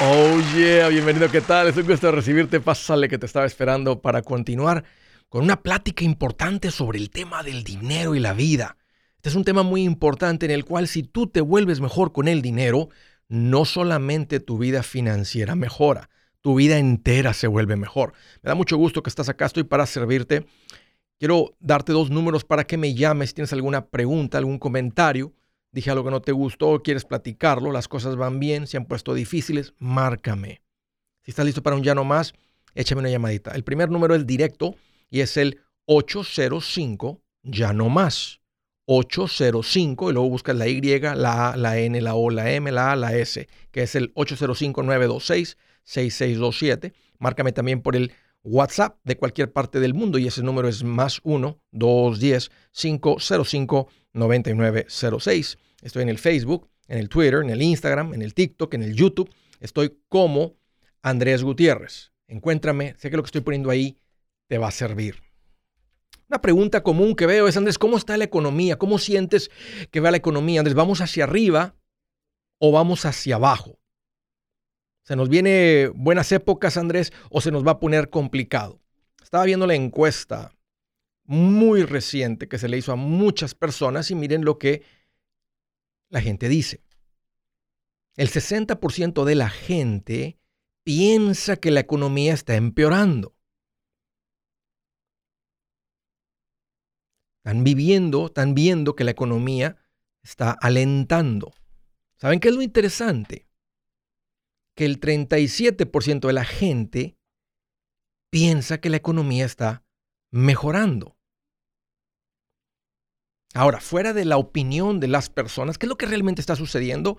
Oh yeah, bienvenido, ¿qué tal? Es un gusto recibirte. Pásale que te estaba esperando para continuar con una plática importante sobre el tema del dinero y la vida. Este es un tema muy importante en el cual si tú te vuelves mejor con el dinero, no solamente tu vida financiera mejora, tu vida entera se vuelve mejor. Me da mucho gusto que estás acá, estoy para servirte. Quiero darte dos números para que me llames si tienes alguna pregunta, algún comentario dije algo que no te gustó, quieres platicarlo, las cosas van bien, se han puesto difíciles, márcame. Si estás listo para un ya no más, échame una llamadita. El primer número es directo y es el 805 ya no más. 805 y luego buscas la Y, la A, la N, la O, la M, la A, la S, que es el 805-926-6627. Márcame también por el WhatsApp de cualquier parte del mundo y ese número es más 1-210-505-9906. Estoy en el Facebook, en el Twitter, en el Instagram, en el TikTok, en el YouTube. Estoy como Andrés Gutiérrez. Encuéntrame, sé que lo que estoy poniendo ahí te va a servir. Una pregunta común que veo es, Andrés, ¿cómo está la economía? ¿Cómo sientes que va la economía? Andrés, ¿vamos hacia arriba o vamos hacia abajo? ¿Se nos viene buenas épocas, Andrés, o se nos va a poner complicado? Estaba viendo la encuesta muy reciente que se le hizo a muchas personas y miren lo que la gente dice. El 60% de la gente piensa que la economía está empeorando. Están viviendo, están viendo que la economía está alentando. ¿Saben qué es lo interesante? que el 37% de la gente piensa que la economía está mejorando. Ahora, fuera de la opinión de las personas, ¿qué es lo que realmente está sucediendo?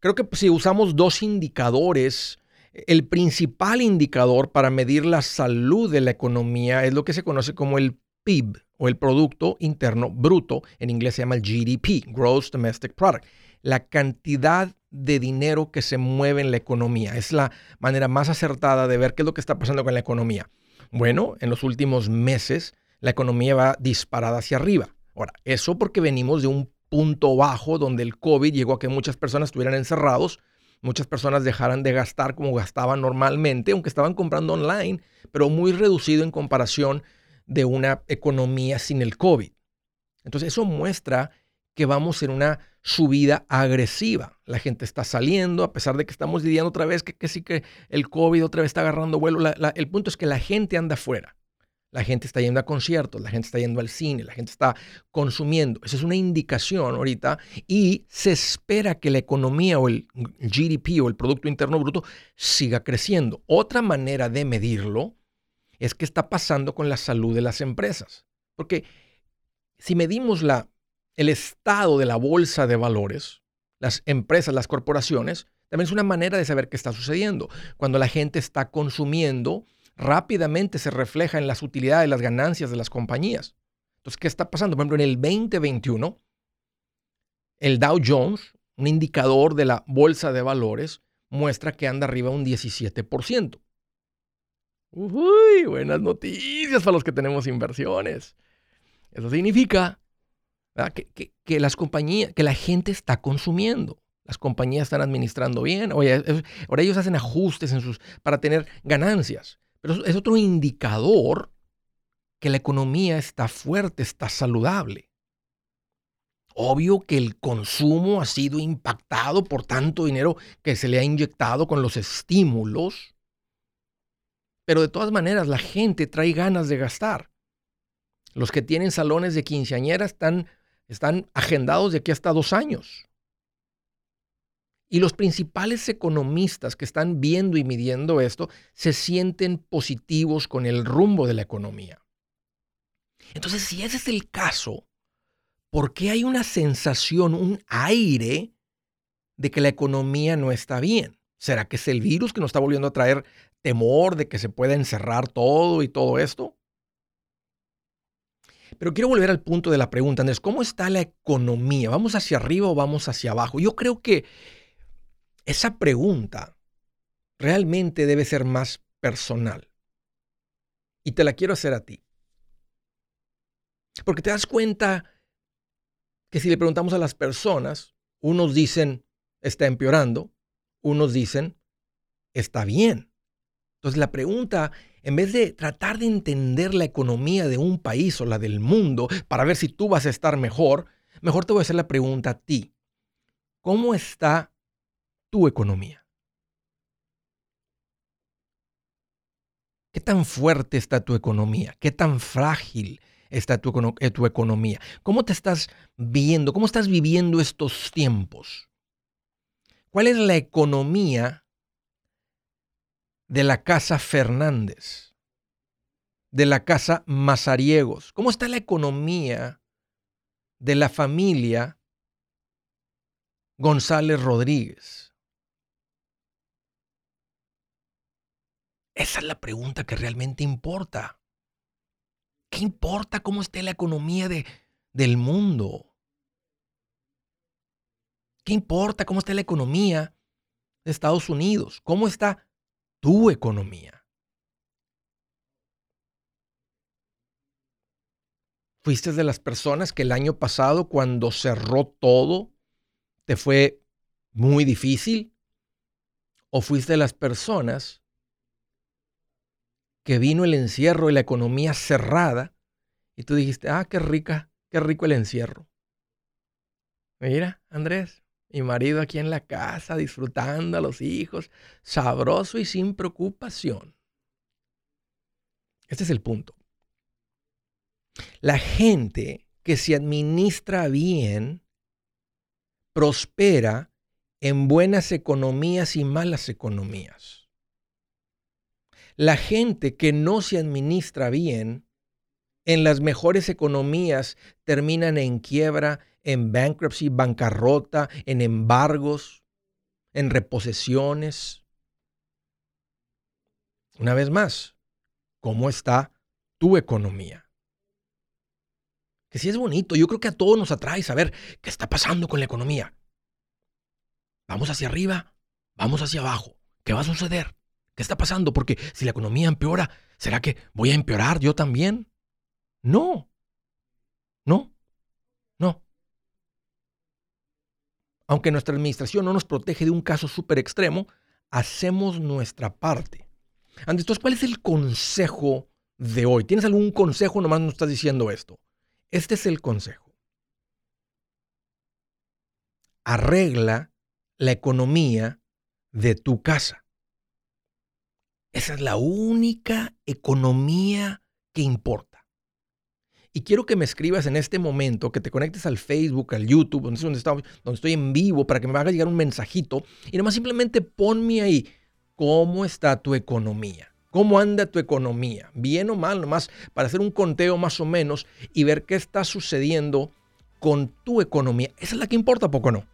Creo que si usamos dos indicadores, el principal indicador para medir la salud de la economía es lo que se conoce como el PIB o el Producto Interno Bruto. En inglés se llama el GDP, Gross Domestic Product. La cantidad de dinero que se mueve en la economía. Es la manera más acertada de ver qué es lo que está pasando con la economía. Bueno, en los últimos meses la economía va disparada hacia arriba. Ahora, eso porque venimos de un punto bajo donde el COVID llegó a que muchas personas estuvieran encerrados, muchas personas dejaran de gastar como gastaban normalmente, aunque estaban comprando online, pero muy reducido en comparación de una economía sin el COVID. Entonces eso muestra que vamos en una subida agresiva. La gente está saliendo, a pesar de que estamos lidiando otra vez, que, sí que el COVID otra vez está agarrando vuelo. el punto es que la gente anda afuera. La gente está yendo a conciertos, la gente está yendo al cine, la gente está consumiendo. Esa es una indicación ahorita y se espera que la economía o el GDP o el Producto Interno Bruto siga creciendo. Otra manera de medirlo es qué está pasando con la salud de las empresas. Porque si medimos el estado de la bolsa de valores, las empresas, las corporaciones, también es una manera de saber qué está sucediendo. Cuando la gente está consumiendo, rápidamente se refleja en las utilidades, las ganancias de las compañías. Entonces, ¿qué está pasando? Por ejemplo, en el 2021, el Dow Jones, un indicador de la bolsa de valores, muestra que anda arriba un 17%. Uy, buenas noticias para los que tenemos inversiones. Eso significa que, las compañías, que la gente está consumiendo. Las compañías están administrando bien. Ahora ellos hacen ajustes para tener ganancias. Pero es otro indicador que la economía está fuerte, está saludable. Obvio que el consumo ha sido impactado por tanto dinero que se le ha inyectado con los estímulos. Pero de todas maneras, la gente trae ganas de gastar. Los que tienen salones de quinceañera están están agendados de aquí hasta dos años. Y los principales economistas que están viendo y midiendo esto se sienten positivos con el rumbo de la economía. Entonces, si ese es el caso, ¿por qué hay una sensación, un aire de que la economía no está bien? ¿Será que es el virus que nos está volviendo a traer temor de que se pueda encerrar todo y todo esto? Pero quiero volver al punto de la pregunta, Andrés, ¿cómo está la economía? ¿Vamos hacia arriba o vamos hacia abajo? Yo creo que esa pregunta realmente debe ser más personal. Y te la quiero hacer a ti. Porque te das cuenta que si le preguntamos a las personas, unos dicen está empeorando, unos dicen está bien. Entonces la pregunta, en vez de tratar de entender la economía de un país o la del mundo para ver si tú vas a estar mejor, mejor te voy a hacer la pregunta a ti. ¿Cómo está tu economía? ¿Qué tan fuerte está tu economía? ¿Qué tan frágil está tu, eh, tu, economía? ¿Cómo te estás viendo? ¿Cómo estás viviendo estos tiempos? ¿Cuál es la economía de la casa Fernández? De la casa Mazariegos. ¿Cómo está la economía de la familia González Rodríguez? Esa es la pregunta que realmente importa. ¿Qué importa cómo esté la economía de, del mundo? ¿Qué importa cómo está la economía de Estados Unidos? ¿Cómo está tu economía? ¿Fuiste de las personas que el año pasado, cuando cerró todo, te fue muy difícil? ¿O fuiste de las personas que vino el encierro y la economía cerrada y tú dijiste, ah, qué rica, qué rico el encierro. Mira, Andrés, mi marido aquí en la casa, disfrutando a los hijos, sabroso y sin preocupación. Este es el punto. La gente que se administra bien prospera en buenas economías y malas economías. La gente que no se administra bien en las mejores economías terminan en quiebra, en bankruptcy, bancarrota, en embargos, en reposesiones. Una vez más, ¿cómo está tu economía? Que si es bonito, yo creo que a todos nos atrae saber qué está pasando con la economía. Vamos hacia arriba, vamos hacia abajo. ¿Qué va a suceder? ¿Qué está pasando? Porque si la economía empeora, ¿será que voy a empeorar yo también? No. No. No. Aunque nuestra administración no nos protege de un caso súper extremo, hacemos nuestra parte. Entonces, ¿cuál es el consejo de hoy? ¿Tienes algún consejo? Nomás nos estás diciendo esto. Este es el consejo. Arregla la economía de tu casa. Esa es la única economía que importa. Y quiero que me escribas en este momento, que te conectes al Facebook, al YouTube, donde, donde, donde estoy en vivo, para que me haga llegar un mensajito. Y nomás simplemente ponme ahí, ¿cómo está tu economía? ¿Cómo anda tu economía? ¿Bien o mal? Nomás para hacer un conteo más o menos y ver qué está sucediendo con tu economía. Esa es la que importa, poco no.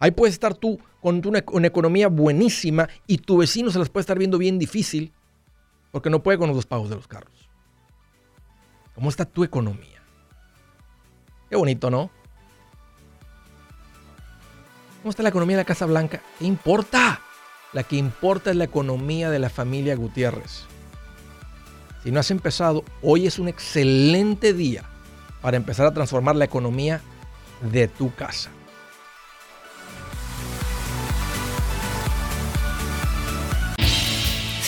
Ahí puedes estar tú con una, economía buenísima y tu vecino se las puede estar viendo bien difícil porque no puede con los dos pagos de los carros. ¿Cómo está tu economía? Qué bonito, ¿no? ¿Cómo está la economía de la Casa Blanca? ¿Qué importa? La que importa es la economía de la familia Gutiérrez. Si no has empezado, hoy es un excelente día para empezar a transformar la economía de tu casa.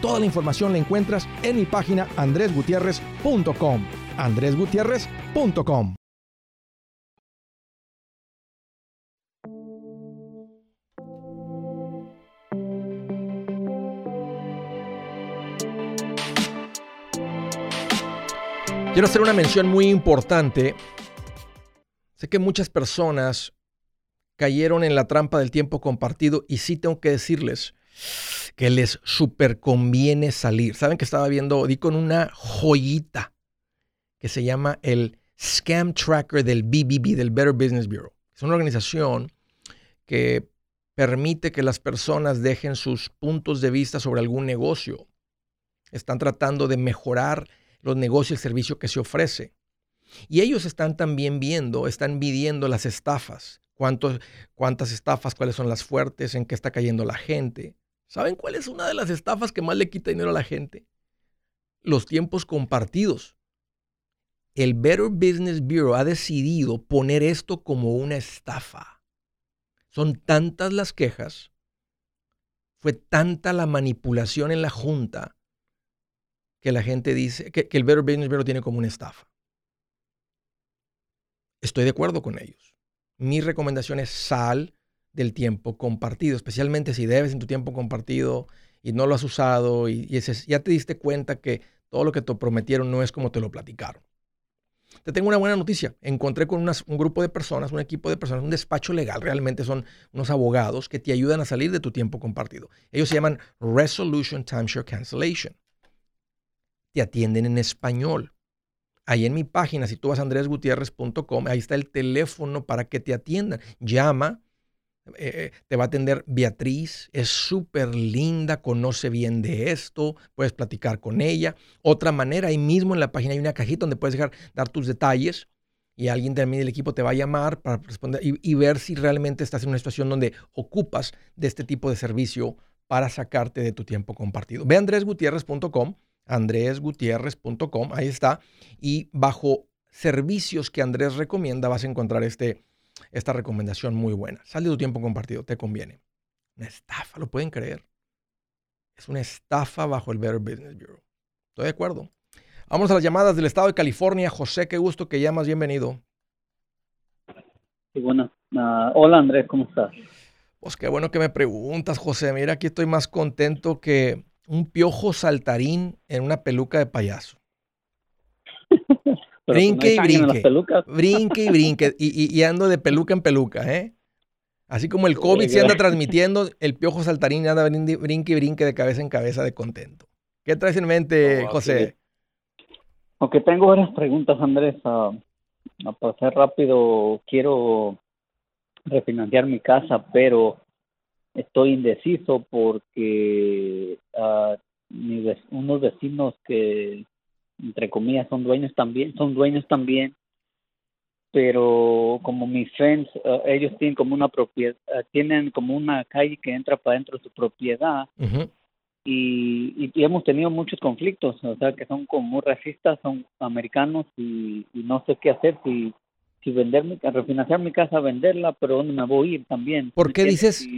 Toda la información la encuentras en mi página andresgutierrez.com. andresgutierrez.com. Quiero hacer una mención muy importante. Sé que muchas personas cayeron en la trampa del tiempo compartido y sí tengo que decirles, que les super conviene salir. Saben que estaba viendo, di con una joyita que se llama el Scam Tracker del BBB, del Better Business Bureau. Es una organización que permite que las personas dejen sus puntos de vista sobre algún negocio. Están tratando de mejorar los negocios y el servicio que se ofrece. Y ellos están también viendo, están midiendo las estafas. ¿Cuántas estafas? ¿Cuáles son las fuertes? ¿En qué está cayendo la gente? ¿Saben cuál es una de las estafas que más le quita dinero a la gente? Los tiempos compartidos. El Better Business Bureau ha decidido poner esto como una estafa. Son tantas las quejas, fue tanta la manipulación en la junta que la gente dice que, el Better Business Bureau tiene como una estafa. Estoy de acuerdo con ellos. Mi recomendación es sal del tiempo compartido, especialmente si debes en tu tiempo compartido y no lo has usado y, ya te diste cuenta que todo lo que te prometieron no es como te lo platicaron. Te tengo una buena noticia. Encontré con un grupo de personas, un equipo de personas, un despacho legal, realmente son unos abogados que te ayudan a salir de tu tiempo compartido. Ellos se llaman Resolution Timeshare Cancellation. Te atienden en español. Ahí en mi página, si tú vas a andresgutierrez.com, ahí está el teléfono para que te atiendan. Llama, eh, te va a atender Beatriz, es súper linda, conoce bien de esto, puedes platicar con ella. Otra manera, ahí mismo en la página hay una cajita donde puedes dejar, dar tus detalles y alguien también del equipo te va a llamar para responder y, ver si realmente estás en una situación donde ocupas de este tipo de servicio para sacarte de tu tiempo compartido. Ve a andresgutierrez.com, andresgutierrez.com, ahí está, y bajo servicios que Andrés recomienda vas a encontrar este esta recomendación muy buena. Sal de tu tiempo compartido, te conviene. Una estafa, ¿lo pueden creer? Es una estafa bajo el Better Business Bureau. Estoy de acuerdo. Vamos a las llamadas del estado de California. José, qué gusto que llamas. Bienvenido. Sí, bueno. Ah, hola Andrés, ¿cómo estás? Pues qué bueno que me preguntas, José. Mira, aquí estoy más contento que un piojo saltarín en una peluca de payaso. Brinque y brinque. Brinque y brinque. Y, ando de peluca en peluca, ¿eh? Así como el COVID se anda transmitiendo, el piojo saltarín anda brinque y brinque de cabeza en cabeza de contento. ¿Qué traes en mente, José? Aunque tengo varias preguntas, Andrés. Uh, a pasar rápido, quiero refinanciar mi casa, pero estoy indeciso porque uh, unos vecinos que entre comillas, son dueños también, son dueños también, pero como mis friends, eh, ellos tienen como una propiedad, eh, tienen como una calle que entra para dentro de su propiedad y, y, hemos tenido muchos conflictos, o sea, que son como muy racistas, son americanos y, no sé qué hacer, si si vender mi, refinanciar mi casa, venderla, pero ¿dónde me voy a ir también? ¿Por qué dices,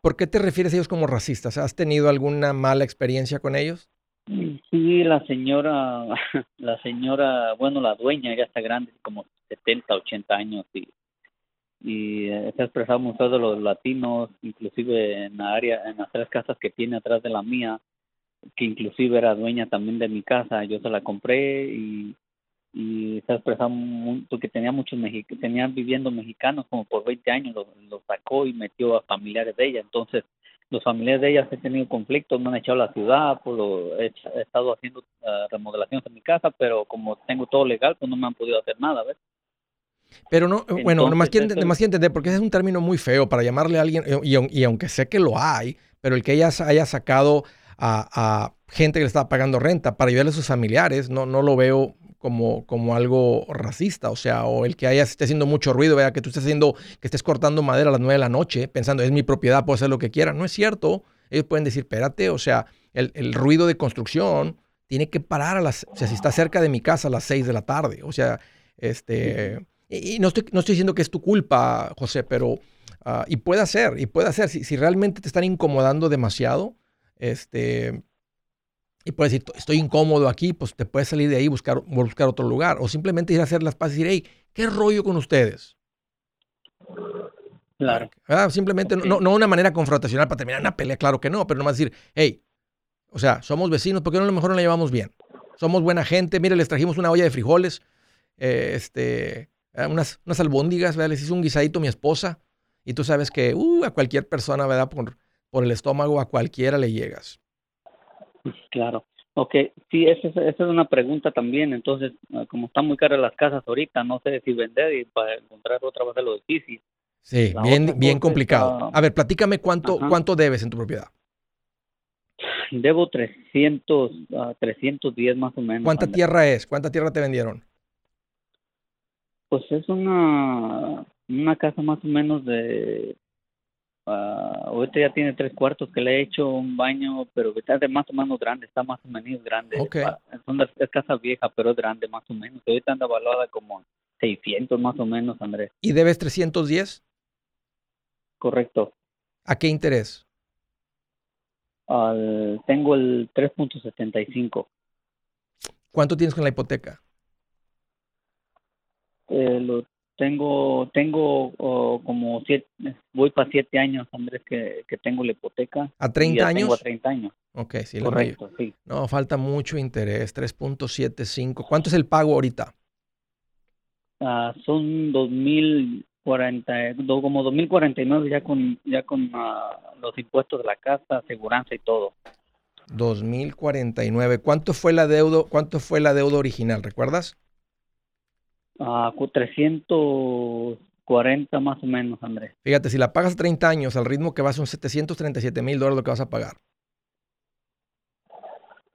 por, qué te refieres a ellos como racistas? ¿Has tenido alguna mala experiencia con ellos? Sí, la señora, la señora, bueno, la dueña ya está grande, como 70, 80 años y, y eh, se ha expresado mucho de los latinos, inclusive en la área, en las tres casas que tiene atrás de la mía, que inclusive era dueña también de mi casa, yo se la compré y, se ha expresado mucho que tenía muchos mexicanos, tenían viviendo mexicanos como por 20 años, lo, lo sacó y metió a familiares de ella, entonces los familiares de ellas he tenido conflictos, me han echado a la ciudad, por lo, he, estado haciendo uh, remodelaciones en mi casa, pero como tengo todo legal, pues no me han podido hacer nada, ¿ves? Pero no, bueno, nomás quiero, más entender, porque ese es un término muy feo para llamarle a alguien, y, aunque sé que lo hay, pero el que ella haya sacado a, gente que le estaba pagando renta para ayudarle a sus familiares, no, no lo veo como, como algo racista, o sea, o el que haya esté haciendo mucho ruido, vea que tú estés haciendo, que estés cortando madera a las nueve de la noche, pensando, es mi propiedad, puedo hacer lo que quiera. No es cierto. Ellos pueden decir, espérate, o sea, el, el ruido de construcción tiene que parar a las, o sea, si está cerca de mi casa a las 6 de la tarde. O sea, este, y, no, estoy, no estoy diciendo que es tu culpa, José, pero, ah, y puede ser, y puede ser, si, si, realmente te están incomodando demasiado, este, y puedes decir, estoy incómodo aquí, pues te puedes salir de ahí y buscar, buscar otro lugar, o simplemente ir a hacer las paces y decir, hey, ¿qué rollo con ustedes? Claro. Simplemente, no, no una manera confrontacional para terminar una pelea, claro que no, pero nomás decir, hey, o sea, somos vecinos, ¿por qué no a lo mejor no la llevamos bien? Somos buena gente, mire, les trajimos una olla de frijoles, eh, este, eh, unas, unas albóndigas, ¿verdad? les hice un guisadito a mi esposa, y tú sabes que uh, a cualquier persona, ¿verdad? Por, por el estómago, a cualquiera le llegas. Claro. Ok, sí, esa es, esa es una pregunta también. Entonces, ah, como están muy caras las casas ahorita, no sé si vender y para encontrar otra va a ser lo difícil. Sí, bien, bien complicado. A ver, platícame cuánto, cuánto debes en tu propiedad. Debo 300, uh, 310 más o menos. ¿Cuánta tierra es? ¿Cuánta tierra te vendieron? Pues es una, una casa más o menos de... Uh, ahorita ya tiene tres cuartos que le he hecho un baño, pero está de más o menos grande, está más o menos grande. Okay. Es, una, es casa vieja, pero es grande más o menos. Ahorita anda evaluada como 600 más o menos, Andrés. ¿Y debes 310? Correcto. ¿A qué interés? Al, tengo el 3.75. ¿Cuánto tienes con la hipoteca? Eh, lo tengo, tengo oh, como siete, voy para siete años, Andrés, que, que tengo la hipoteca. ¿A 30 años? Tengo a 30 años. Ok, sí. Correcto, sí. No, falta mucho interés, 3.75. ¿Cuánto es el pago ahorita? Uh, son 2.000 40, como 2049 ya con ya con uh, los impuestos de la casa, aseguranza y todo. 2049. ¿Cuánto fue la deuda, cuánto fue la deuda original, recuerdas? Ah, uh, 340 más o menos, Andrés. Fíjate, si la pagas a 30 años, al ritmo que vas son 737 mil dólares lo que vas a pagar.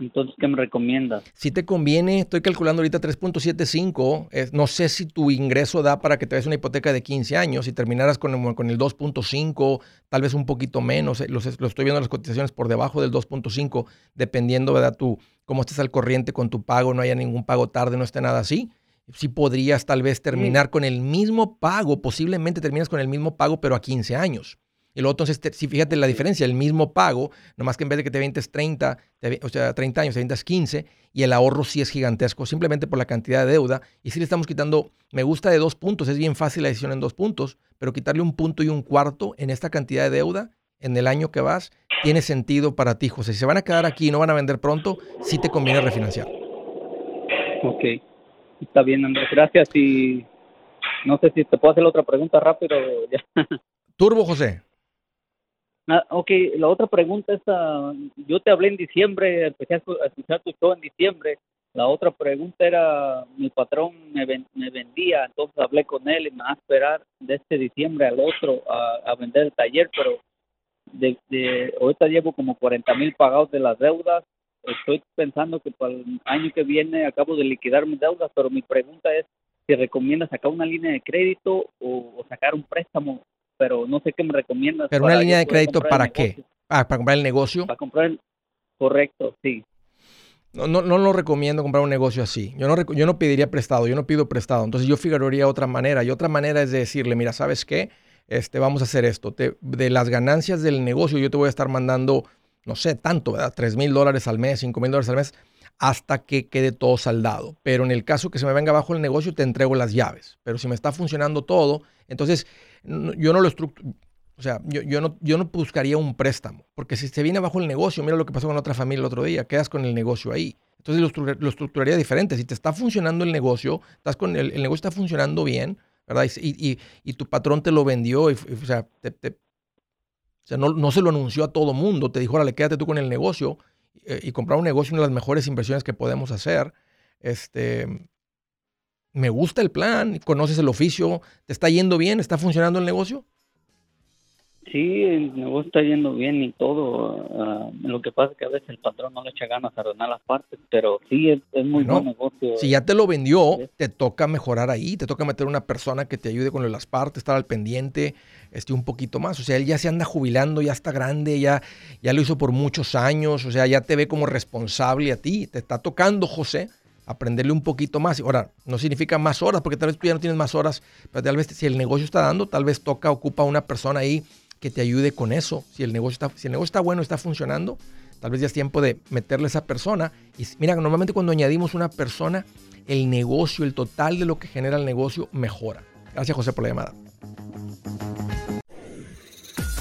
Entonces, ¿qué me recomiendas? Si te conviene, estoy calculando ahorita 3.75. no sé si tu ingreso da para que te des una hipoteca de 15 años y terminaras con el, con el 2.5, tal vez un poquito menos. Eh, lo estoy viendo las cotizaciones por debajo del 2.5, dependiendo, ¿verdad? Tú, cómo estés al corriente con tu pago, no haya ningún pago tarde, no esté nada así. Si podrías tal vez terminar con el mismo pago, posiblemente terminas con el mismo pago, pero a 15 años. Y luego entonces, si fíjate la diferencia, el mismo pago, nomás que en vez de que te ventes 30, o sea, 30 años, te ventas 15 y el ahorro sí es gigantesco, simplemente por la cantidad de deuda. Y si le estamos quitando, me gusta de dos puntos, es bien fácil la decisión en dos puntos, pero quitarle un punto y un cuarto en esta cantidad de deuda en el año que vas, tiene sentido para ti, José. Si se van a quedar aquí y no van a vender pronto, sí te conviene refinanciar. Ok, está bien, Andrés, gracias. Y no sé si te puedo hacer otra pregunta rápido. Ya. Turbo, José. Ah, ok, la otra pregunta es, uh, yo te hablé en diciembre, empecé a escuchar tu show en diciembre. La otra pregunta era, mi patrón me, me vendía, entonces hablé con él y me va a esperar de este diciembre al otro a, vender el taller, pero de, de, ahorita llevo como 40 mil pagados de las deudas. Estoy pensando que para el año que viene acabo de liquidar mis deudas, pero mi pregunta es si recomienda sacar una línea de crédito o sacar un préstamo pero no sé qué me recomiendas. ¿Pero una línea de crédito para qué? Ah, ¿Para comprar el negocio? Para comprar el... Correcto, sí. No, no, no lo recomiendo comprar un negocio así. Yo no, yo no pediría prestado, yo no pido prestado. Entonces yo figuraría otra manera. Y otra manera es decirle, mira, ¿sabes qué? Este, vamos a hacer esto. de las ganancias del negocio yo te voy a estar mandando, no sé, tanto, ¿verdad? 3 mil dólares al mes, 5 mil dólares al mes, hasta que quede todo saldado. Pero en el caso que se me venga abajo el negocio, te entrego las llaves. Pero si me está funcionando todo, entonces yo no lo estructuro. O sea, yo, yo, no, yo no buscaría un préstamo, porque si se viene abajo el negocio, mira lo que pasó con otra familia el otro día, quedas con el negocio ahí. Entonces lo, lo estructuraría diferente. Si te está funcionando el negocio, estás con el, negocio está funcionando bien, ¿verdad? Y, y, tu patrón te lo vendió, o sea, o sea no, no, se lo anunció a todo mundo, te dijo, órale, quédate tú con el negocio eh, y comprar un negocio, una de las mejores inversiones que podemos hacer. Este, me gusta el plan, conoces el oficio, ¿te está yendo bien? ¿Está funcionando el negocio? Sí, el negocio está yendo bien y todo. Ah, lo que pasa es que a veces el patrón no le echa ganas a ordenar las partes, pero sí es, muy buen negocio. Si ya te lo vendió, te toca mejorar ahí, te toca meter una persona que te ayude con las partes, estar al pendiente, este, un poquito más. O sea, él ya se anda jubilando, ya está grande, ya, ya lo hizo por muchos años, o sea, ya te ve como responsable a ti. Te está tocando, José, aprenderle un poquito más. Ahora, no significa más horas, porque tal vez tú ya no tienes más horas, pero tal vez si el negocio está dando, tal vez toca, ocupa una persona ahí que te ayude con eso. Si el negocio está, si el negocio está bueno, está funcionando, tal vez ya es tiempo de meterle a esa persona. Y mira, normalmente cuando añadimos una persona, el negocio, el total de lo que genera el negocio mejora. Gracias José por la llamada.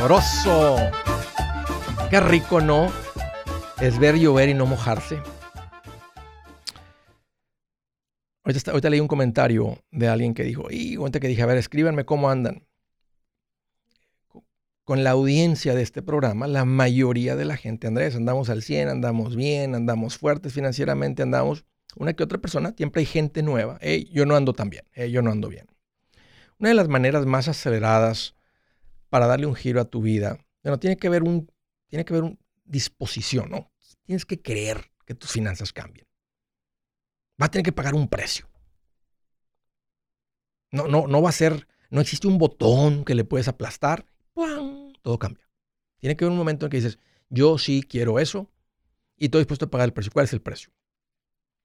Sabroso. Qué rico, ¿no? Es ver llover y no mojarse. Ahorita, leí un comentario de alguien que dijo, y cuenta que dije, a ver, escríbanme cómo andan. Con la audiencia de este programa, la mayoría de la gente, Andrés, andamos al 100, andamos bien, andamos fuertes financieramente, andamos una que otra persona, siempre hay gente nueva. yo no ando tan bien, yo no ando bien. Una de las maneras más aceleradas para darle un giro a tu vida, bueno, tiene que haber un, tiene que haber un disposición, ¿no? Tienes que creer que tus finanzas cambien. Va a tener que pagar un precio. No, no, no va a ser, no existe un botón que le puedes aplastar, ¡pum! todo cambia. Tiene que haber un momento en que dices, yo sí quiero eso y estoy dispuesto a pagar el precio. ¿Cuál es el precio?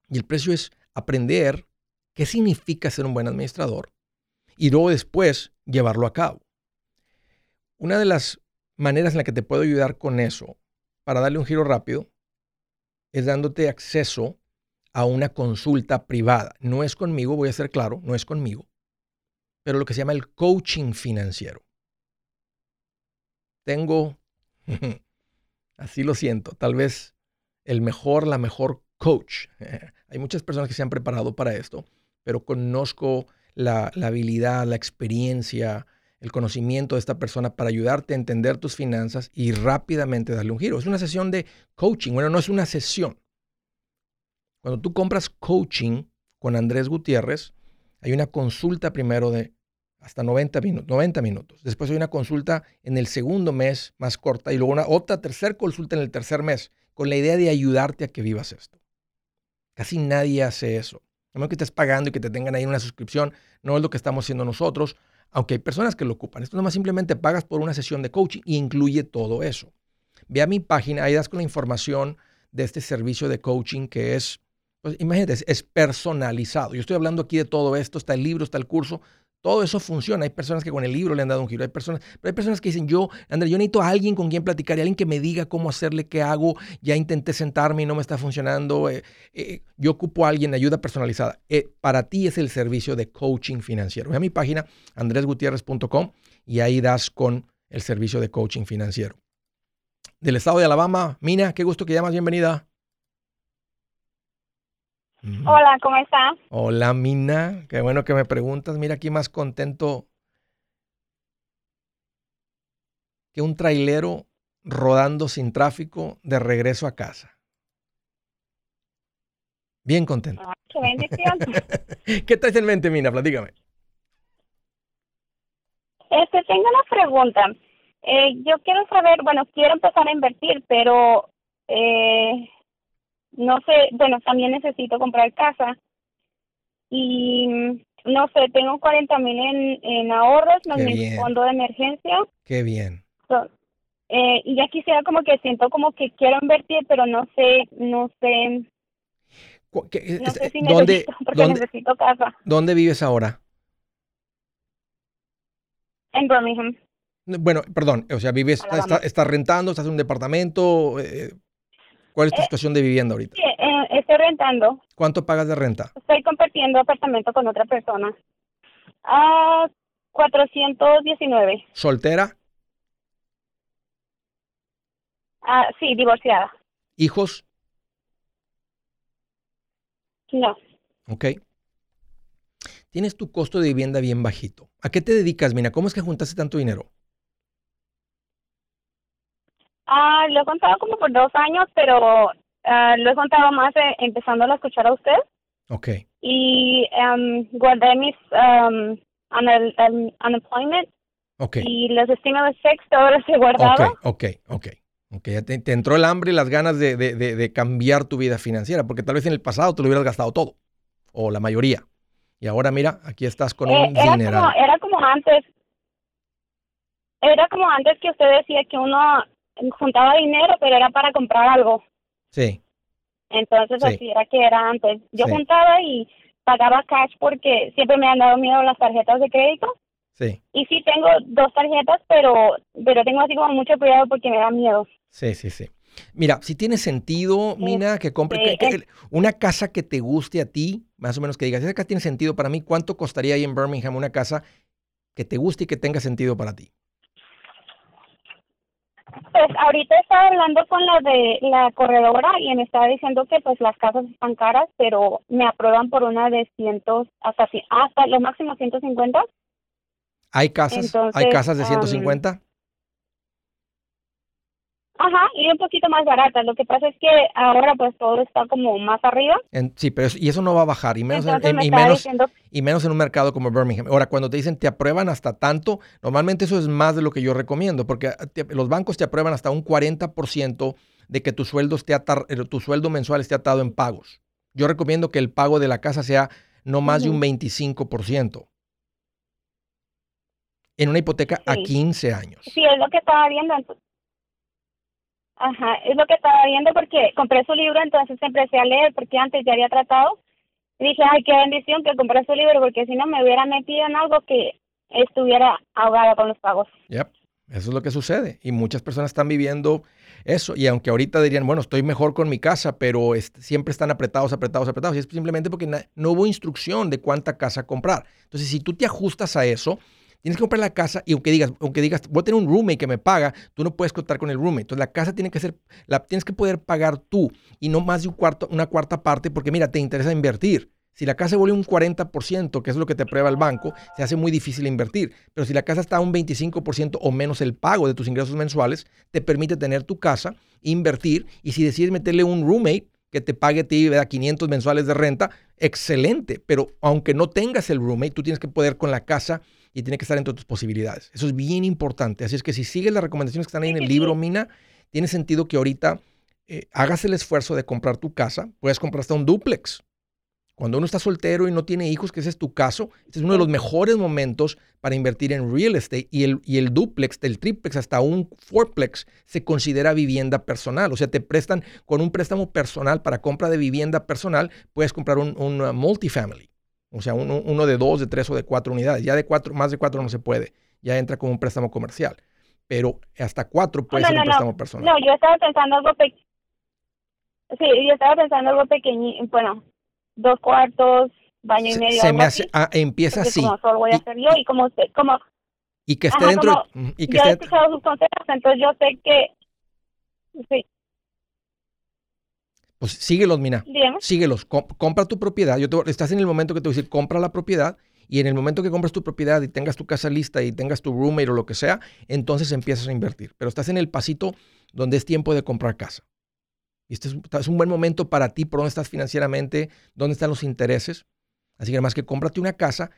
Y el precio es aprender qué significa ser un buen administrador y luego después llevarlo a cabo. Una de las maneras en la que te puedo ayudar con eso, para darle un giro rápido, es dándote acceso a una consulta privada. No es conmigo, voy a ser claro, no es conmigo, pero lo que se llama el coaching financiero. Tengo, así lo siento, tal vez el mejor, la mejor coach. Hay muchas personas que se han preparado para esto, pero conozco la, la habilidad, la experiencia, el conocimiento de esta persona para ayudarte a entender tus finanzas y rápidamente darle un giro. Es una sesión de coaching. Bueno, no es una sesión. Cuando tú compras coaching con Andrés Gutiérrez, hay una consulta primero de hasta 90 minutos, 90 minutos. Después hay una consulta en el segundo mes más corta y luego una otra tercera consulta en el tercer mes con la idea de ayudarte a que vivas esto. Casi nadie hace eso. A menos que estés pagando y que te tengan ahí una suscripción, no es lo que estamos haciendo nosotros aunque hay personas que lo ocupan. Esto más simplemente pagas por una sesión de coaching y incluye todo eso. Ve a mi página, ahí das con la información de este servicio de coaching que es, pues imagínate, es personalizado. Yo estoy hablando aquí de todo esto, está el libro, está el curso, todo eso funciona. Hay personas que con el libro le han dado un giro. Hay personas, pero hay personas que dicen, yo, André, yo necesito a alguien con quien platicar y alguien que me diga cómo hacerle, qué hago. Ya intenté sentarme y no me está funcionando. Eh, eh, yo ocupo a alguien, ayuda personalizada. Eh, para ti es el servicio de coaching financiero. Ve a mi página, andresgutierrez.com, y ahí das con el servicio de coaching financiero. Del estado de Alabama, Mina, qué gusto que llamas, bienvenida. Hola, ¿cómo estás? Hola, Mina. Qué bueno que me preguntas. Mira, aquí más contento que un trailero rodando sin tráfico de regreso a casa. Bien contento. Ah, qué bendición. ¿Qué traes en mente, Mina? Platícame. Este, tengo una pregunta. Eh, yo quiero saber, bueno, quiero empezar a invertir, pero eh, no sé, bueno, también necesito comprar casa y no sé, tengo 40 mil en, en ahorros, más mi fondo de emergencia. Qué bien. So, eh, y ya quisiera como que siento como que quiero invertir, pero no sé, no sé, qué- no sé si ¿Dónde, necesito, porque dónde, necesito casa dónde vives ahora? en Birmingham. Bueno, perdón, o sea, vives, Alabama. está- estás rentando, estás en un departamento. eh, ¿Cuál es tu Eh, situación de vivienda ahorita? Sí, eh, estoy rentando, ¿Cuánto pagas de renta? estoy compartiendo apartamento con otra persona. Ah, 419. ¿Soltera? Ah, sí, divorciada. ¿Hijos? No. Ok. Tienes tu costo de vivienda bien bajito. ¿A qué te dedicas, Mina? ¿Cómo es que juntaste tanto dinero? Ah, lo he contado como por dos años, pero ah, lo he contado más eh, empezando a escuchar a usted. Ok. Y em, guardé mis um, unel- em, unemployment Ok. y los stimulus checks, todo los he guardado. Ok, ok, ok. Ok, ya te, te entró el hambre y las ganas de, de- de- de cambiar tu vida financiera, porque tal vez en el pasado te lo hubieras gastado todo, o la mayoría. Y ahora mira, aquí estás con Eh, un era, como, dineral. era como antes. Era como antes que usted decía que uno juntaba dinero, pero era para comprar algo. Sí, Entonces Sí. así era que era antes. Yo Sí. juntaba y pagaba cash porque siempre me han dado miedo las tarjetas de crédito. sí, Y sí tengo dos tarjetas, pero pero tengo así como mucho cuidado porque me da miedo. sí, sí, sí. Mira, si tiene sentido, Mina, que compre que- que- una casa que te guste a ti, más o menos que digas, esa casa tiene sentido para mí, ¿cuánto costaría ahí en Birmingham una casa que te guste y que tenga sentido para ti? Pues ahorita estaba hablando con la de la corredora y me estaba diciendo que pues las casas están caras, pero me aprueban por una de cientos hasta hasta lo máximo 150. ¿Hay casas? ¿Hay casas de am, 150? Ajá, y un poquito más barata. Lo que pasa es que ahora pues todo está como más arriba. En- sí, pero eso- y eso no va a bajar, y menos, en, Entonces en- me y estaba menos, diciendo, y menos en un mercado como Birmingham. Ahora, cuando te dicen te aprueban hasta tanto, normalmente eso es más de lo que yo recomiendo, porque ah, te- los bancos te aprueban hasta un 40% de que tu sueldo, esté atar- eh, tu sueldo mensual esté atado en pagos. Yo recomiendo que el pago de la casa sea no más de un Ujú. 25%. En una hipoteca a Sí. 15 años. sí, es lo que estaba viendo. Ajá, es lo que estaba viendo porque compré su libro, entonces empecé a leer porque antes ya había tratado. Y dije, ay, qué bendición que compré su libro porque si no me hubiera metido en algo que estuviera ahogada con los pagos. Yep, Eso es lo que sucede. Y muchas personas están viviendo eso. Y aunque ahorita dirían, bueno, estoy mejor con mi casa, pero siempre están apretados, apretados, apretados. Y es simplemente porque no hubo instrucción de cuánta casa comprar. Entonces, si tú te ajustas a eso, tienes que comprar la casa y aunque digas, aunque digas, voy a tener un roommate que me paga, tú no puedes contar con el roommate. Entonces, la casa tiene que ser, la tienes que poder pagar tú y no más de un cuarto, una cuarta parte, porque mira, te interesa invertir. Si la casa se vuelve un 40%, que es lo que te aprueba el banco, se hace muy difícil invertir. Pero si la casa está a un 25% o menos el pago de tus ingresos mensuales, te permite tener tu casa, invertir y si decides meterle un roommate que te pague a ti ¿verdad? 500 mensuales de renta, excelente. Pero aunque no tengas el roommate, tú tienes que poder con la casa y tiene que estar entre tus posibilidades. Eso es bien importante. Así es que si sigues las recomendaciones que están ahí en el libro, Mina, tiene sentido que ahorita eh, hagas el esfuerzo de comprar tu casa. Puedes comprar hasta un duplex. Cuando uno está soltero y no tiene hijos, que ese es tu caso, este es uno de los mejores momentos para invertir en real estate y el, y el duplex, el triplex, hasta un fourplex se considera vivienda personal. O sea, te prestan con un préstamo personal para compra de vivienda personal, puedes comprar un, un, multifamily. O sea, uno, uno de dos, de tres o de cuatro unidades. Ya de cuatro, más de cuatro no se puede. Ya entra como un préstamo comercial. Pero hasta cuatro puede no, ser no, un no. préstamo personal. No, yo estaba pensando algo pequeño. Sí, yo estaba pensando algo pequeño, bueno, dos cuartos, baño y medio. se me así, hace, ah, empieza porque así. Como solo voy a Y- hacer yo y como usted, como Y que esté Ajá, dentro. como y que yo he escuchado sus consejos, entonces yo sé que, sí, pues síguelos, Mina. dígame. síguelos, com- compra tu propiedad. Yo te- estás en el momento que te voy a decir, compra la propiedad y en el momento que compras tu propiedad y tengas tu casa lista y tengas tu roommate o lo que sea, entonces empiezas a invertir. Pero estás en el pasito donde es tiempo de comprar casa. Y este es, un buen momento para ti, por dónde estás financieramente, dónde están los intereses. Así que además que cómprate una casa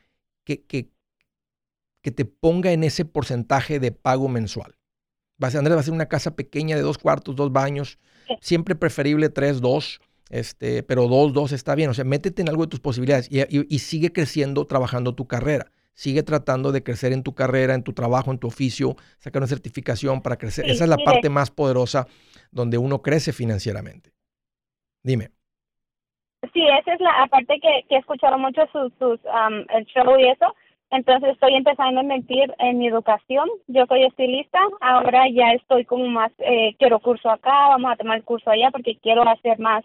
que, que, que te ponga en ese porcentaje de pago mensual. Va a ser, Andrés, va a ser una casa pequeña de dos cuartos, dos baños, siempre preferible tres, dos, este, pero dos, dos está bien. O sea, métete en algo de tus posibilidades y, sigue creciendo trabajando tu carrera. Sigue tratando de crecer en tu carrera, en tu trabajo, en tu oficio, sacar una certificación para crecer. Esa es la parte más poderosa donde uno crece financieramente. Dime. Sí, esa es la aparte que, que he escuchado mucho sus, sus el show y eso. Entonces estoy empezando a invertir en mi educación. Yo soy estilista, ahora ya estoy como más, eh, quiero curso acá, vamos a tomar el curso allá porque quiero hacer más,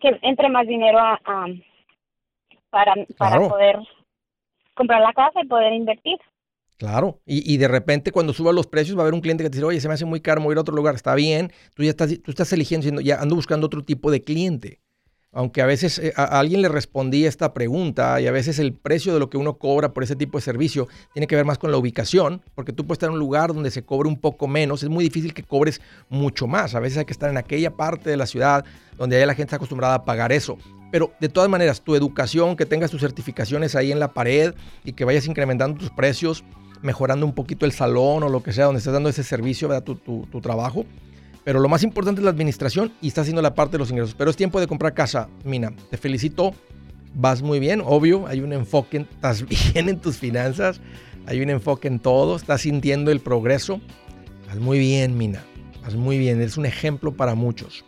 que entre más dinero a, para, para poder comprar la casa y poder invertir. Claro, y, y, de repente cuando suban los precios va a haber un cliente que te dice, oye, se me hace muy caro, ir a otro lugar, está bien, tú ya estás, tú estás eligiendo, ya ando buscando otro tipo de cliente aunque a veces eh, a, alguien le respondí esta pregunta y a veces el precio de lo que uno cobra por ese tipo de servicio tiene que ver más con la ubicación, porque tú puedes estar en un lugar donde se cobre un poco menos, es muy difícil que cobres mucho más, a veces hay que estar en aquella parte de la ciudad donde la gente está acostumbrada a pagar eso. Pero de todas maneras, tu educación, que tengas tus certificaciones ahí en la pared y que vayas incrementando tus precios, mejorando un poquito el salón o lo que sea donde estés dando ese servicio, ¿verdad? Tu, tu, tu trabajo, pero lo más importante es la administración y está haciendo la parte de los ingresos. Pero es tiempo de comprar casa, Mina. Te felicito. Vas muy bien, obvio. Hay un enfoque, estás bien en tus finanzas. Hay un enfoque en todo. Estás sintiendo el progreso. Vas muy bien, Mina. Vas muy bien. Eres un ejemplo para muchos.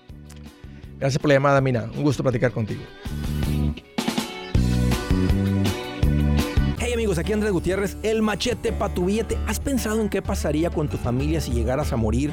Gracias por la llamada, Mina. Un gusto platicar contigo. Hey amigos, aquí Andrés Gutiérrez, el machete para tu billete. ¿Has pensado en qué pasaría con tu familia si llegaras a morir?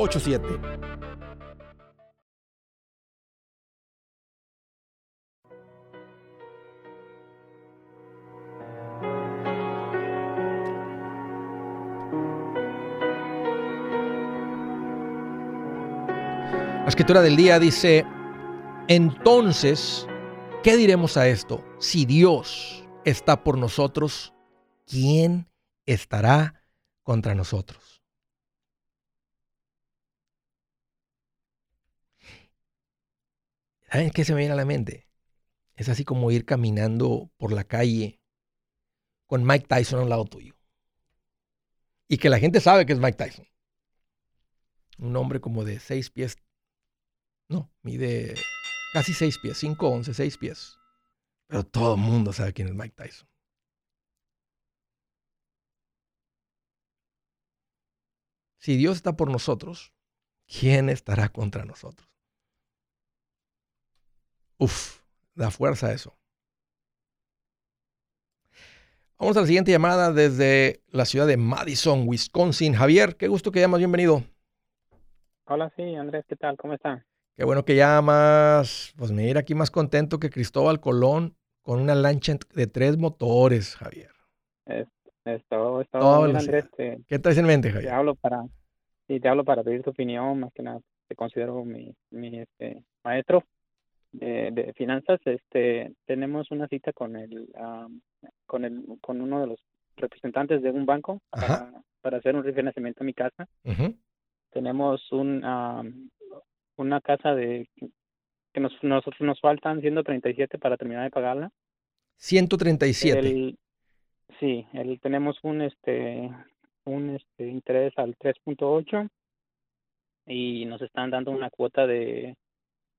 844-748-8887. La escritura del día dice, entonces ¿Qué diremos a esto? Si Dios está por nosotros, ¿quién estará contra nosotros? ¿Saben qué se me viene a la mente? Es así como ir caminando por la calle con Mike Tyson a un lado tuyo. Y que la gente sabe que es Mike Tyson. Un hombre como de seis pies. No, mide Casi seis pies, 5, 11, 6 pies. Pero todo el mundo sabe quién es Mike Tyson. Si Dios está por nosotros, ¿quién estará contra nosotros? Uf, da fuerza eso. Vamos a la siguiente llamada desde la ciudad de Madison, Wisconsin. Javier, qué gusto que llamas, bienvenido. Hola, sí, Andrés, ¿qué tal? ¿Cómo está? Qué bueno que llamas. Pues mira, aquí más contento que Cristóbal Colón con una lancha de tres motores, Javier. Esto, esto, Andrés, ¿Qué traes en mente, Javier? Te hablo para, sí, te hablo para pedir tu opinión, más que nada, te considero mi, mi este, maestro de, finanzas. Este, tenemos una cita con el, con el, con uno de los representantes de un banco para, para, hacer un refinanciamiento a mi casa. Tenemos un, una casa de que nos, nosotros nos faltan 137 para terminar de pagarla. 137. El, sí, el, tenemos un este un este interés al 3.8 y nos están dando una cuota de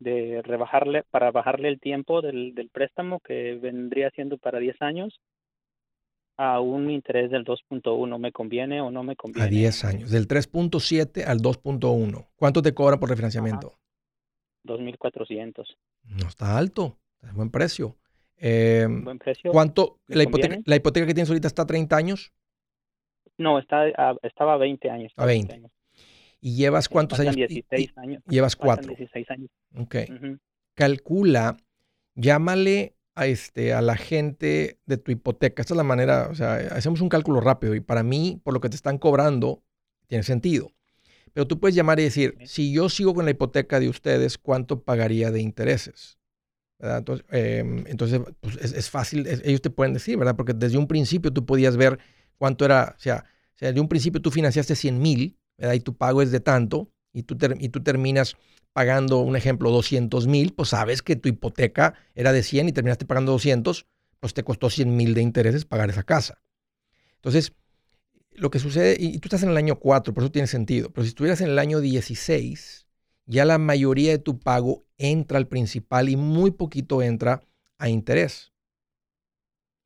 de rebajarle para bajarle el tiempo del, del préstamo que vendría siendo para 10 años A un interés del 2.1, ¿me conviene o no me conviene? A 10 años, del 3.7 al 2.1. ¿Cuánto te cobran por refinanciamiento? 2.400. No está alto, es buen precio. Eh, Buen precio. ¿Cuánto? ¿Me La hipoteca, la hipoteca que tienes ahorita está a 30 años No, está, a- estaba a 20 años. A 20. años. Y llevas cuántos Faltan años? Y- 16 y- años. llevas cuatro. 16 años. Ok. Calcula, llámale a, este, a la gente de tu hipoteca. Esta es la manera, o sea, hacemos un cálculo rápido y para mí, por lo que te están cobrando, tiene sentido. Pero tú puedes llamar y decir, si yo sigo con la hipoteca de ustedes, ¿cuánto pagaría de intereses? ¿Verdad? Entonces, eh, entonces pues, es, es fácil, es- ellos te pueden decir, ¿verdad? Porque desde un principio tú podías ver cuánto era, o sea, o sea, de un principio tú financiaste 100 mil, Y tu pago es de tanto, y tú, y tú terminas pagando, un ejemplo, 200 mil, pues sabes que tu hipoteca era de 100 y terminaste pagando 200, pues te costó 100 mil de intereses pagar esa casa. Entonces, lo que sucede, y tú estás en el año 4, por eso tiene sentido, pero si estuvieras en el año 16, ya la mayoría de tu pago entra al principal y muy poquito entra a interés.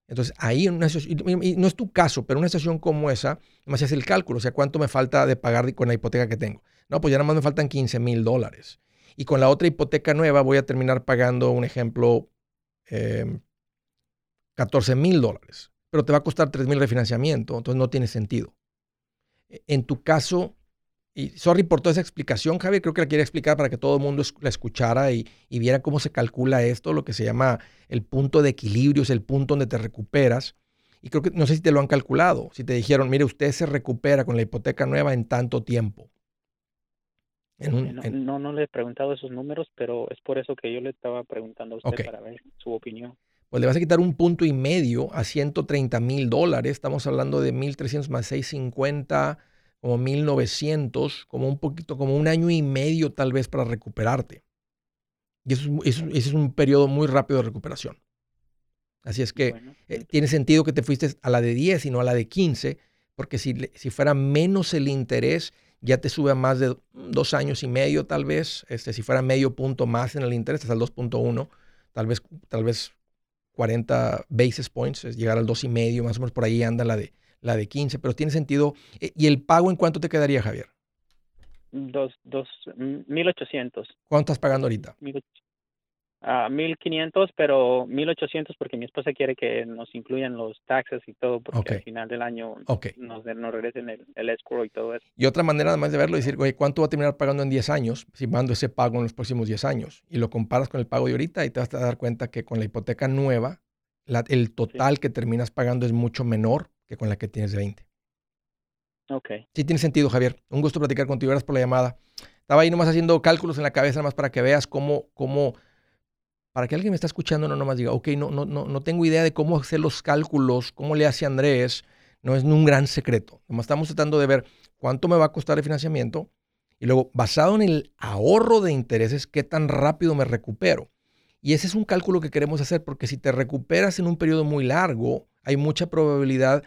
Entonces, ahí una situación, y no es tu caso, pero una situación como esa, me haces el cálculo, o sea, ¿cuánto me falta de pagar con la hipoteca que tengo? No, pues ya nada más me faltan 15 mil dólares. Y con la otra hipoteca nueva voy a terminar pagando, un ejemplo, eh, 14 mil dólares. Pero te va a costar 3 mil refinanciamiento, entonces no tiene sentido. E- En tu caso, y sorry por toda esa explicación, Javier, creo que la quería explicar para que todo el mundo la escuchara y, y viera cómo se calcula esto, lo que se llama el punto de equilibrio, es el punto donde te recuperas. Y creo que, no sé si te lo han calculado, si te dijeron, mire, usted se recupera con la hipoteca nueva en tanto tiempo. En un- No, en- no, no le he preguntado esos números, pero es por eso que yo le estaba preguntando a usted para ver su opinión. pues le vas a quitar un punto y medio a 130 mil dólares. Estamos hablando de 1.300 más 650, como 1.900, como un poquito, como un año y medio tal vez para recuperarte. Y eso eso- ese es un periodo muy rápido de recuperación. Así es que Bueno, eh, tiene sentido que te fuiste a la de 10 y no a la de 15, porque si, si fuera menos el interés, ya te sube a más de dos años y medio tal vez. Este, si fuera medio punto más en el interés, hasta el 2.1, tal vez, tal vez 40 basis points, es llegar al 2,5, más o menos por ahí anda la de, la de 15, pero tiene sentido. Eh, ¿Y el pago en cuánto te quedaría, Javier? dos, dos, mm, 1800. ¿Cuánto estás pagando ahorita? mil och- ah, 1500, pero 1800 porque mi esposa quiere que nos incluyan los taxes y todo, porque al final del año nos, regresen el, el escrow y todo eso. Y otra manera además de verlo es decir, oye, ¿cuánto va a terminar pagando en 10 años si mando ese pago en los próximos 10 años? Y lo comparas con el pago de ahorita y te vas a dar cuenta que con la hipoteca nueva, la- el total que terminas pagando es mucho menor que con la que tienes de 20. Ok, Sí tiene sentido, Javier. Un gusto platicar contigo. Gracias por la llamada. Estaba ahí nomás haciendo cálculos en la cabeza, nomás para que veas cómo, cómo, para que alguien me está escuchando, no nomás diga, ok, no, no, no, no tengo idea de cómo hacer los cálculos, cómo le hace Andrés. No es un gran secreto. Nomás estamos tratando de ver cuánto me va a costar el financiamiento y luego, basado en el ahorro de intereses, qué tan rápido me recupero. Y ese es un cálculo que queremos hacer porque si te recuperas en un periodo muy largo, hay mucha probabilidad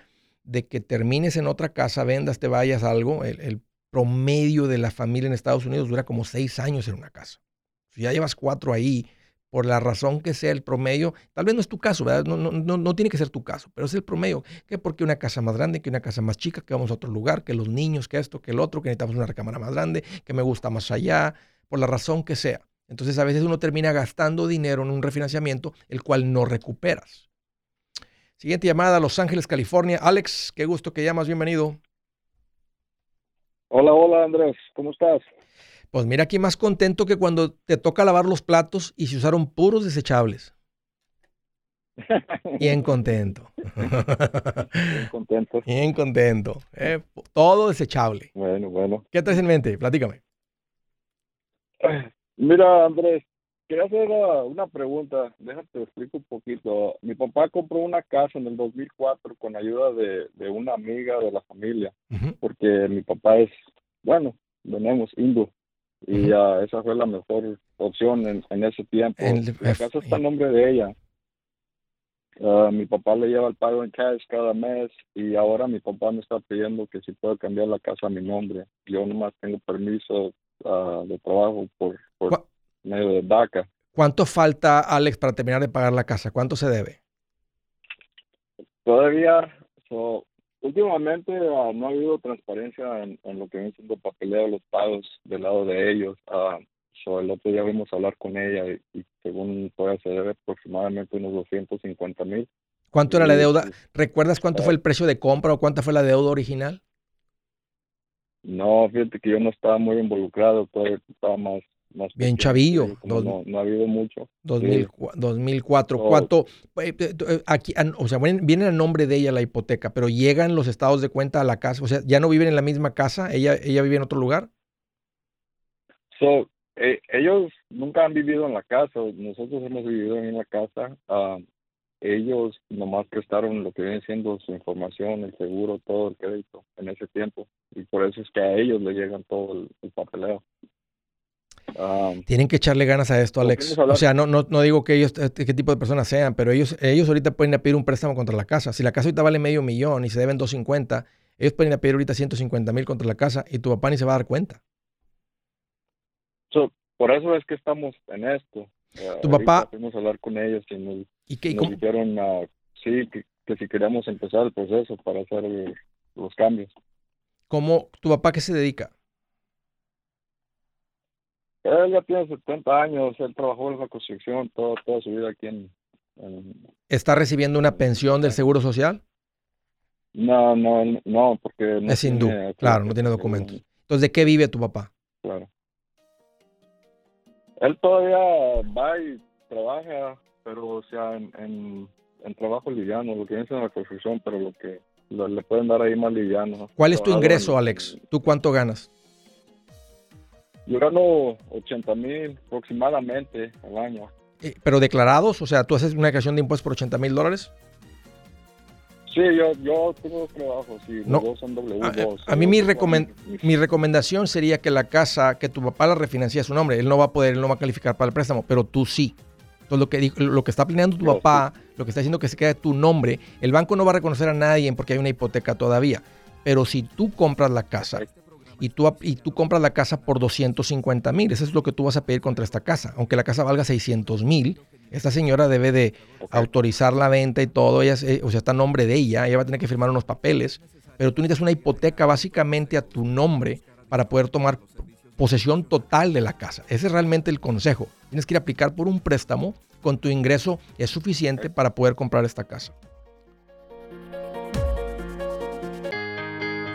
de que termines en otra casa, vendas, te vayas algo. El, promedio de la familia en Estados Unidos dura como seis años en una casa. Si ya llevas cuatro ahí, por la razón que sea el promedio, tal vez no es tu caso, ¿verdad? No, no, no, no tiene que ser tu caso, pero es el promedio. Que porque una casa más grande, que una casa más chica, que vamos a otro lugar, que los niños, que esto, que el otro, que necesitamos una recámara más grande, que me gusta más allá, por la razón que sea. Entonces a veces uno termina gastando dinero en un refinanciamiento, el cual no recuperas. Siguiente llamada, Los Ángeles, California. Alex, qué gusto que llamas, bienvenido. Hola, hola Andrés, ¿cómo estás? Pues mira aquí más contento que cuando te toca lavar los platos y se usaron puros desechables. Bien contento. Bien contento. Bien contento. Eh, todo desechable. Bueno, bueno. ¿Qué traes en mente? Platícame. Mira, Andrés, quería hacer uh, una pregunta. Déjate te explico un poquito. Mi papá compró una casa en el 2004 con ayuda de, de una amiga de la familia, porque mi papá es, bueno, tenemos hindú. Y ah, esa fue la mejor opción en, en ese tiempo. El- la casa está a nombre de ella. Ah, mi papá le lleva el pago en cash cada mes y ahora mi papá me está pidiendo que si puedo cambiar la casa a mi nombre. Yo nomás tengo permiso ah, de trabajo por, por ¿Cu- medio de DACA. ¿Cuánto falta, Alex, para terminar de pagar la casa? ¿Cuánto se debe? Todavía So, últimamente ah, no ha habido transparencia en, en lo que viene siendo papeleo de los pagos del lado de ellos. Ah, so, el otro día vimos hablar con ella y, y según puede ser aproximadamente unos 250 mil. ¿Cuánto era la deuda? ¿Recuerdas cuánto fue el precio de compra o cuánta fue la deuda original? No, fíjate que yo no estaba muy involucrado, todavía estaba más... más Bien chavillo, dos- no, no ha habido mucho. 2000 2004. Oh. ¿Cuánto? Aquí, o sea, viene a nombre de ella la hipoteca, pero llegan los estados de cuenta a la casa. O sea, ya no viven en la misma casa. Ella, ella vive en otro lugar. So, eh, ellos nunca han vivido en la casa, nosotros hemos vivido en la casa. ah, ellos nomás prestaron lo que viene siendo su información, el seguro, todo el crédito en ese tiempo. Y por eso es que a ellos le llegan todo el, el papeleo. Ah, Tienen que echarle ganas a esto, Alex. O sea, no, no, no digo que ellos, eh, qué tipo de personas sean, pero ellos, ellos ahorita pueden ir a pedir un préstamo contra la casa. Si la casa ahorita vale medio millón y se deben 250, ellos pueden ir a pedir ahorita 150 mil contra la casa y tu papá ni se va a dar cuenta. so, por eso es que estamos en esto. Ah, Tu papá- Fuimos a hablar con ellos y nos, ¿Y, qué, y nos dijeron ah, sí, que, que si queríamos empezar el proceso para hacer el- los cambios. cómo- tu papá qué se dedica? Él ya tiene 70 años, él trabajó en la construcción toda, toda su vida aquí en, en- ¿Está recibiendo una pensión del Seguro Social? No, no, no, porque no es hindú, tiene- claro, no tiene documentos. Entonces, ¿de qué vive tu papá? Claro. Él todavía va y trabaja, pero o sea, en, en, en trabajo liviano, lo que viene en la construcción, pero lo que lo- le pueden dar ahí más liviano. ¿Cuál es tu ingreso, Alex? ¿Tú cuánto ganas? Yo gano 80 mil aproximadamente al año. Eh, ¿Pero declarados? O sea, ¿tú haces una declaración de impuestos por 80 mil dólares? Sí, yo, yo tengo dos trabajos, los No. dos son W2. A, a mí mi, Los recomen- mi recomendación sería que la casa, que tu papá la refinancie a su nombre. Él no va a poder, él no va a calificar para el préstamo, pero tú sí. Entonces, lo que, lo que está planeando tu Yo papá, lo que está diciendo que se quede tu nombre, el banco no va a reconocer a nadie porque hay una hipoteca todavía. Pero si tú compras la casa y tú, ap- y tú compras la casa por 250 mil, eso es lo que tú vas a pedir contra esta casa. Aunque la casa valga 600 mil, esta señora debe de autorizar la venta y todo, ella, eh, o sea, está a nombre de ella, ella va a tener que firmar unos papeles, pero tú necesitas una hipoteca básicamente a tu nombre para poder tomar posesión total de la casa. Ese es realmente el consejo. Tienes que ir a aplicar por un préstamo, con tu ingreso es suficiente para poder comprar esta casa.